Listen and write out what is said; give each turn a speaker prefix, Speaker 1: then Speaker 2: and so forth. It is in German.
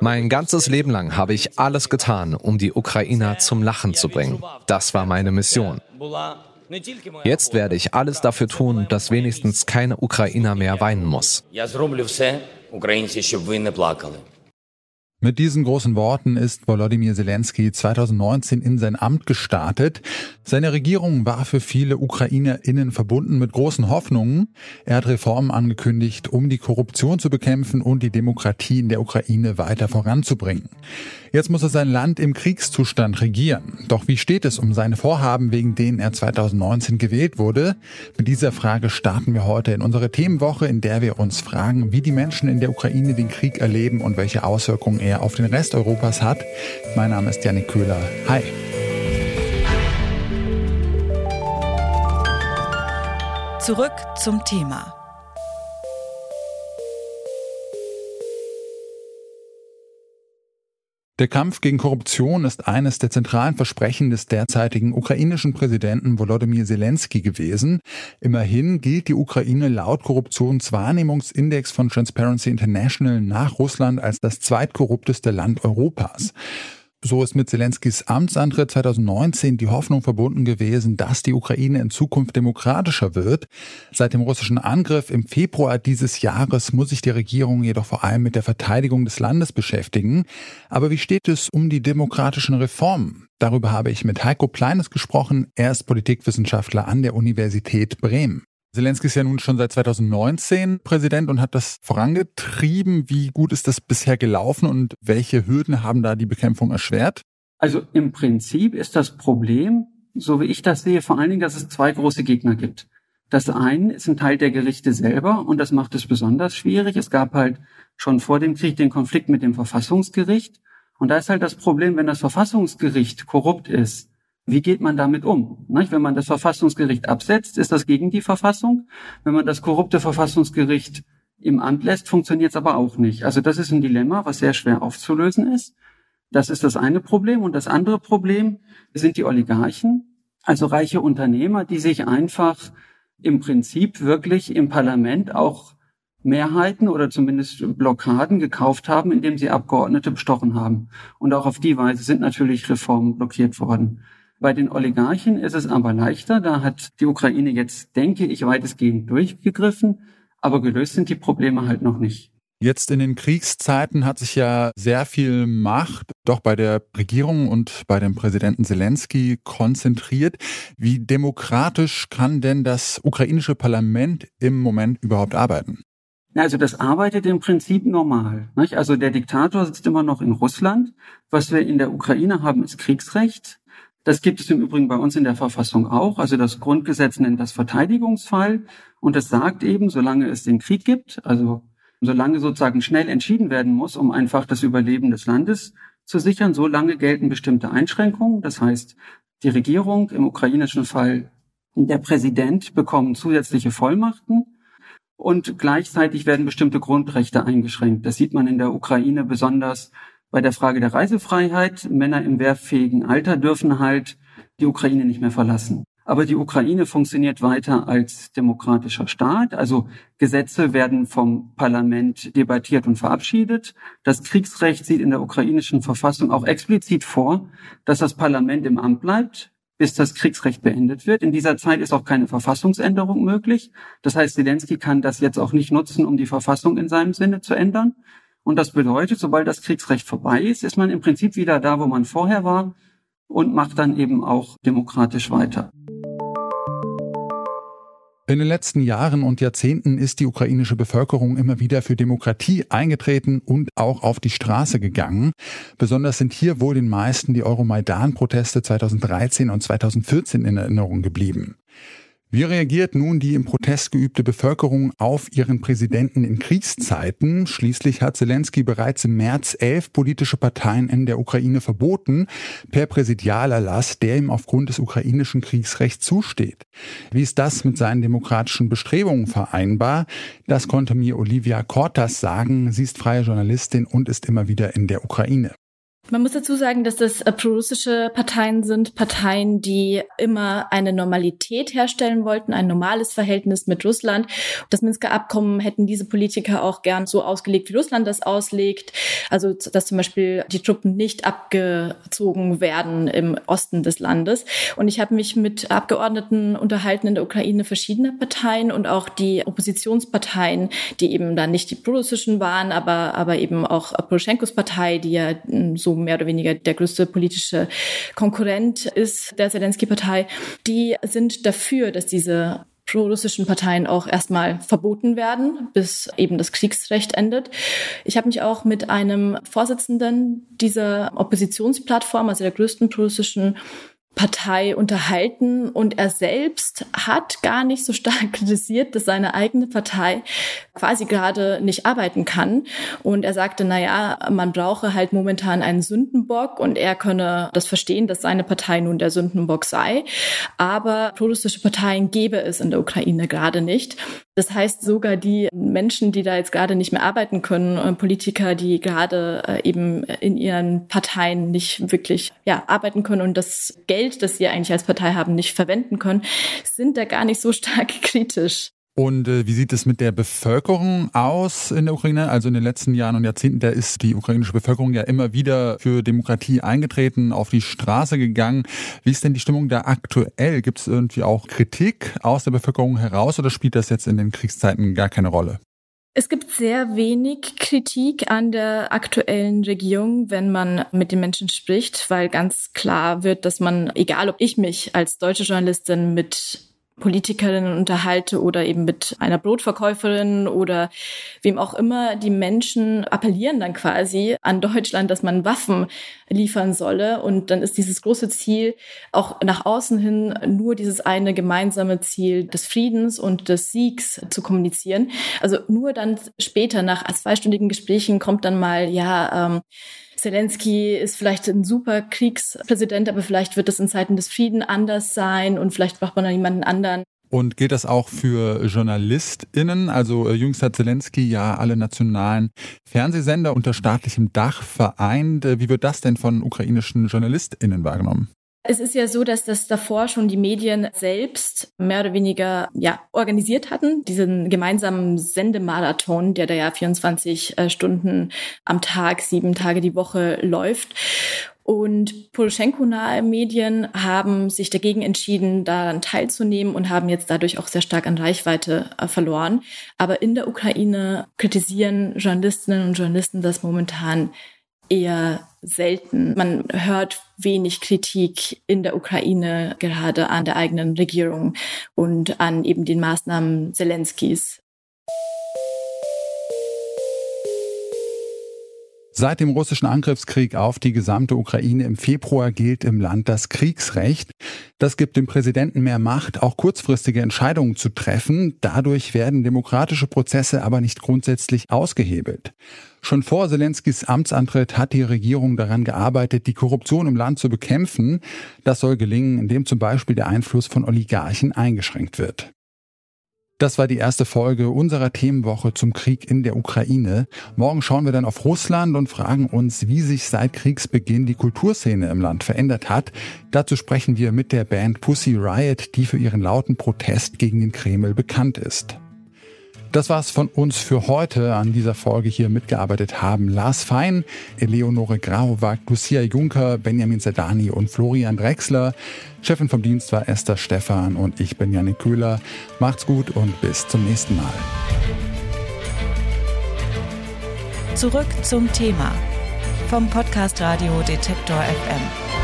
Speaker 1: Mein ganzes Leben lang habe ich alles getan, um die Ukrainer zum Lachen zu bringen. Das war meine Mission. Jetzt werde ich alles dafür tun, dass wenigstens keine Ukrainer mehr weinen muss.
Speaker 2: Mit diesen großen Worten ist Volodymyr Zelensky 2019 in sein Amt gestartet. Seine Regierung war für viele UkrainerInnen verbunden mit großen Hoffnungen. Er hat Reformen angekündigt, um die Korruption zu bekämpfen und die Demokratie in der Ukraine weiter voranzubringen. Jetzt muss er sein Land im Kriegszustand regieren. Doch wie steht es um seine Vorhaben, wegen denen er 2019 gewählt wurde? Mit dieser Frage starten wir heute in unsere Themenwoche, in der wir uns fragen, wie die Menschen in der Ukraine den Krieg erleben und welche Auswirkungen er auf den Rest Europas hat. Mein Name ist Janik Köhler. Hi.
Speaker 3: Zurück zum Thema.
Speaker 2: Der Kampf gegen Korruption ist eines der zentralen Versprechen des derzeitigen ukrainischen Präsidenten Volodymyr Zelensky gewesen. Immerhin gilt die Ukraine laut Korruptionswahrnehmungsindex von Transparency International nach Russland als das zweitkorrupteste Land Europas. So ist mit Zelenskys Amtsantritt 2019 die Hoffnung verbunden gewesen, dass die Ukraine in Zukunft demokratischer wird. Seit dem russischen Angriff im Februar dieses Jahres muss sich die Regierung jedoch vor allem mit der Verteidigung des Landes beschäftigen. Aber wie steht es um die demokratischen Reformen? Darüber habe ich mit Heiko Pleines gesprochen. Er ist Politikwissenschaftler an der Universität Bremen. Zelensky ist ja nun schon seit 2019 Präsident und hat das vorangetrieben. Wie gut ist das bisher gelaufen und welche Hürden haben da die Bekämpfung erschwert?
Speaker 4: Also im Prinzip ist das Problem, so wie ich das sehe, vor allen Dingen, dass es zwei große Gegner gibt. Das eine ist ein Teil der Gerichte selber und das macht es besonders schwierig. Es gab halt schon vor dem Krieg den Konflikt mit dem Verfassungsgericht. Und da ist halt das Problem, wenn das Verfassungsgericht korrupt ist, wie geht man damit um? Wenn man das Verfassungsgericht absetzt, ist das gegen die Verfassung. Wenn man das korrupte Verfassungsgericht im Amt lässt, funktioniert es aber auch nicht. Also das ist ein Dilemma, was sehr schwer aufzulösen ist. Das ist das eine Problem. Und das andere Problem sind die Oligarchen, also reiche Unternehmer, die sich einfach im Prinzip wirklich im Parlament auch Mehrheiten oder zumindest Blockaden gekauft haben, indem sie Abgeordnete bestochen haben. Und auch auf die Weise sind natürlich Reformen blockiert worden. Bei den Oligarchen ist es aber leichter. Da hat die Ukraine jetzt, denke ich, weitestgehend durchgegriffen. Aber gelöst sind die Probleme halt noch nicht.
Speaker 2: Jetzt in den Kriegszeiten hat sich ja sehr viel Macht doch bei der Regierung und bei dem Präsidenten Zelensky konzentriert. Wie demokratisch kann denn das ukrainische Parlament im Moment überhaupt arbeiten?
Speaker 4: Also das arbeitet im Prinzip normal. Also der Diktator sitzt immer noch in Russland. Was wir in der Ukraine haben, ist Kriegsrecht. Das gibt es im Übrigen bei uns in der Verfassung auch. Also das Grundgesetz nennt das Verteidigungsfall. Und es sagt eben, solange es den Krieg gibt, also solange sozusagen schnell entschieden werden muss, um einfach das Überleben des Landes zu sichern, solange gelten bestimmte Einschränkungen. Das heißt, die Regierung, im ukrainischen Fall der Präsident, bekommen zusätzliche Vollmachten. Und gleichzeitig werden bestimmte Grundrechte eingeschränkt. Das sieht man in der Ukraine besonders bei der Frage der Reisefreiheit. Männer im wehrfähigen Alter dürfen halt die Ukraine nicht mehr verlassen. Aber die Ukraine funktioniert weiter als demokratischer Staat. Also Gesetze werden vom Parlament debattiert und verabschiedet. Das Kriegsrecht sieht in der ukrainischen Verfassung auch explizit vor, dass das Parlament im Amt bleibt, bis das Kriegsrecht beendet wird. In dieser Zeit ist auch keine Verfassungsänderung möglich. Das heißt, Zelensky kann das jetzt auch nicht nutzen, um die Verfassung in seinem Sinne zu ändern. Und das bedeutet, sobald das Kriegsrecht vorbei ist, ist man im Prinzip wieder da, wo man vorher war und macht dann eben auch demokratisch weiter.
Speaker 2: In den letzten Jahren und Jahrzehnten ist die ukrainische Bevölkerung immer wieder für Demokratie eingetreten und auch auf die Straße gegangen. Besonders sind hier wohl den meisten die Euromaidan-Proteste 2013 und 2014 in Erinnerung geblieben. Wie reagiert nun die im Protest geübte Bevölkerung auf ihren Präsidenten in Kriegszeiten? Schließlich hat Zelensky bereits im März elf politische Parteien in der Ukraine verboten, per Präsidialerlass, der ihm aufgrund des ukrainischen Kriegsrechts zusteht. Wie ist das mit seinen demokratischen Bestrebungen vereinbar? Das konnte mir Olivia Kortas sagen. Sie ist freie Journalistin und ist immer wieder in der Ukraine.
Speaker 5: Man muss dazu sagen, dass das äh, pro-russische Parteien sind, Parteien, die immer eine Normalität herstellen wollten, ein normales Verhältnis mit Russland. Das Minsker Abkommen hätten diese Politiker auch gern so ausgelegt, wie Russland das auslegt. Also, dass zum Beispiel die Truppen nicht abgezogen werden im Osten des Landes. Und ich habe mich mit Abgeordneten unterhalten in der Ukraine verschiedener Parteien und auch die Oppositionsparteien, die eben dann nicht die pro-russischen waren, aber, aber eben auch Poroschenkos Partei, die ja hm, mehr oder weniger der größte politische Konkurrent ist der Zelensky-Partei, die sind dafür, dass diese pro-russischen Parteien auch erstmal verboten werden, bis eben das Kriegsrecht endet. Ich habe mich auch mit einem Vorsitzenden dieser Oppositionsplattform, also der größten pro-russischen Partei unterhalten und er selbst hat gar nicht so stark kritisiert, dass seine eigene Partei quasi gerade nicht arbeiten kann und er sagte, na ja, man brauche halt momentan einen Sündenbock und er könne das verstehen, dass seine Partei nun der Sündenbock sei, aber prorussische Parteien gäbe es in der Ukraine gerade nicht. Das heißt, sogar die Menschen, die da jetzt gerade nicht mehr arbeiten können, äh, Politiker, die gerade äh, eben in ihren Parteien nicht wirklich ja, arbeiten können und das Geld Geld, das sie eigentlich als Partei haben, nicht verwenden können, sind da gar nicht so stark kritisch.
Speaker 2: Und äh, wie sieht es mit der Bevölkerung aus in der Ukraine? Also in den letzten Jahren und Jahrzehnten, da ist die ukrainische Bevölkerung ja immer wieder für Demokratie eingetreten, auf die Straße gegangen. Wie ist denn die Stimmung da aktuell? Gibt es irgendwie auch Kritik aus der Bevölkerung heraus oder spielt das jetzt in den Kriegszeiten gar keine Rolle?
Speaker 5: Es gibt sehr wenig Kritik an der aktuellen Regierung, wenn man mit den Menschen spricht, weil ganz klar wird, dass man, egal ob ich mich als deutsche Journalistin mit Politikerinnen unterhalte oder eben mit einer Brotverkäuferin oder wem auch immer, die Menschen appellieren dann quasi an Deutschland, dass man Waffen liefern solle. Und dann ist dieses große Ziel auch nach außen hin nur dieses eine gemeinsame Ziel des Friedens und des Siegs zu kommunizieren. Also nur dann später nach zweistündigen Gesprächen kommt dann mal, ja, ähm, Zelensky ist vielleicht ein super Kriegspräsident, aber vielleicht wird es in Zeiten des Frieden anders sein und vielleicht braucht man dann jemanden anderen.
Speaker 2: Und gilt das auch für JournalistInnen? Also äh, jüngst hat Zelensky ja alle nationalen Fernsehsender unter staatlichem Dach vereint. Äh, wie wird das denn von ukrainischen JournalistInnen wahrgenommen?
Speaker 5: Es ist ja so, dass das davor schon die Medien selbst mehr oder weniger ja, organisiert hatten, diesen gemeinsamen Sendemarathon, der da ja 24 äh, Stunden am Tag, sieben Tage die Woche läuft. Und Poroschenko-nahe Medien haben sich dagegen entschieden, daran teilzunehmen und haben jetzt dadurch auch sehr stark an Reichweite äh, verloren. Aber in der Ukraine kritisieren Journalistinnen und Journalisten das momentan eher selten. Man hört wenig Kritik in der Ukraine gerade an der eigenen Regierung und an eben den Maßnahmen Zelenskis.
Speaker 2: Seit dem russischen Angriffskrieg auf die gesamte Ukraine im Februar gilt im Land das Kriegsrecht. Das gibt dem Präsidenten mehr Macht, auch kurzfristige Entscheidungen zu treffen. Dadurch werden demokratische Prozesse aber nicht grundsätzlich ausgehebelt. Schon vor Zelenskys Amtsantritt hat die Regierung daran gearbeitet, die Korruption im Land zu bekämpfen. Das soll gelingen, indem zum Beispiel der Einfluss von Oligarchen eingeschränkt wird. Das war die erste Folge unserer Themenwoche zum Krieg in der Ukraine. Morgen schauen wir dann auf Russland und fragen uns, wie sich seit Kriegsbeginn die Kulturszene im Land verändert hat. Dazu sprechen wir mit der Band Pussy Riot, die für ihren lauten Protest gegen den Kreml bekannt ist. Das war's von uns für heute. An dieser Folge hier mitgearbeitet haben Lars Fein, Eleonore Grauwag, Lucia Juncker, Benjamin Sedani und Florian Drexler. Chefin vom Dienst war Esther Stephan und ich bin Janik Köhler. Macht's gut und bis zum nächsten Mal.
Speaker 3: Zurück zum Thema vom Podcast Radio Detektor FM.